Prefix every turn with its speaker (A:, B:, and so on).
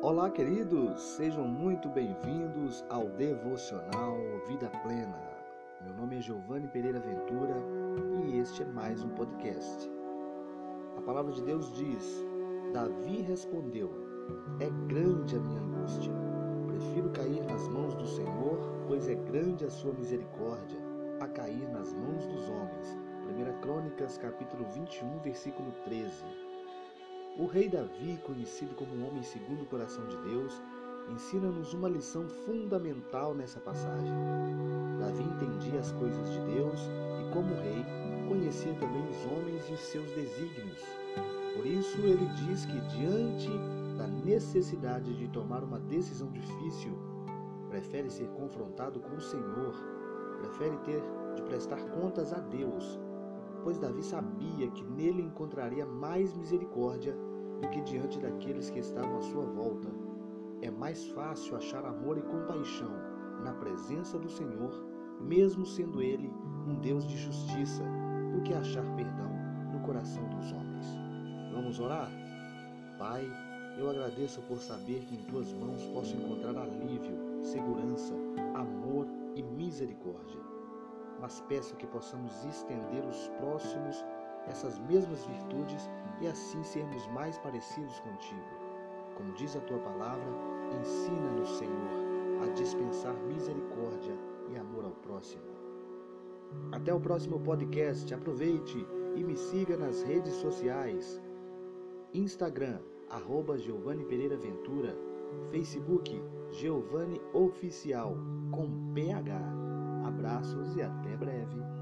A: Olá, queridos, sejam muito bem-vindos ao Devocional Vida Plena. Meu nome é Giovanni Pereira Ventura e este é mais um podcast. A palavra de Deus diz: Davi respondeu: É grande a minha angústia. Prefiro cair nas mãos do Senhor, pois é grande a sua misericórdia, a cair nas mãos dos homens. 1 Crônicas, capítulo 21, versículo 13. O rei Davi, conhecido como um homem segundo o coração de Deus, ensina-nos uma lição fundamental nessa passagem. Davi entendia as coisas de Deus e, como rei, conhecia também os homens e os seus desígnios. Por isso, ele diz que, diante da necessidade de tomar uma decisão difícil, prefere ser confrontado com o Senhor, prefere ter de prestar contas a Deus, pois Davi sabia que nele encontraria mais misericórdia do que diante daqueles que estavam à sua volta. É mais fácil achar amor e compaixão na presença do Senhor, mesmo sendo Ele um Deus de justiça, do que achar perdão no coração dos homens. Vamos orar? Pai, eu agradeço por saber que em tuas mãos posso encontrar alívio, segurança, amor e misericórdia. Mas peço que possamos estender os próximos essas mesmas virtudes e assim sermos mais parecidos contigo. Como diz a tua palavra, ensina-nos, Senhor, a dispensar misericórdia e amor ao próximo. Até o próximo podcast. Aproveite e me siga nas redes sociais. Instagram, arroba Giovanni Pereira Ventura. Facebook, Giovanni Oficial, com PH. Abraços e até breve.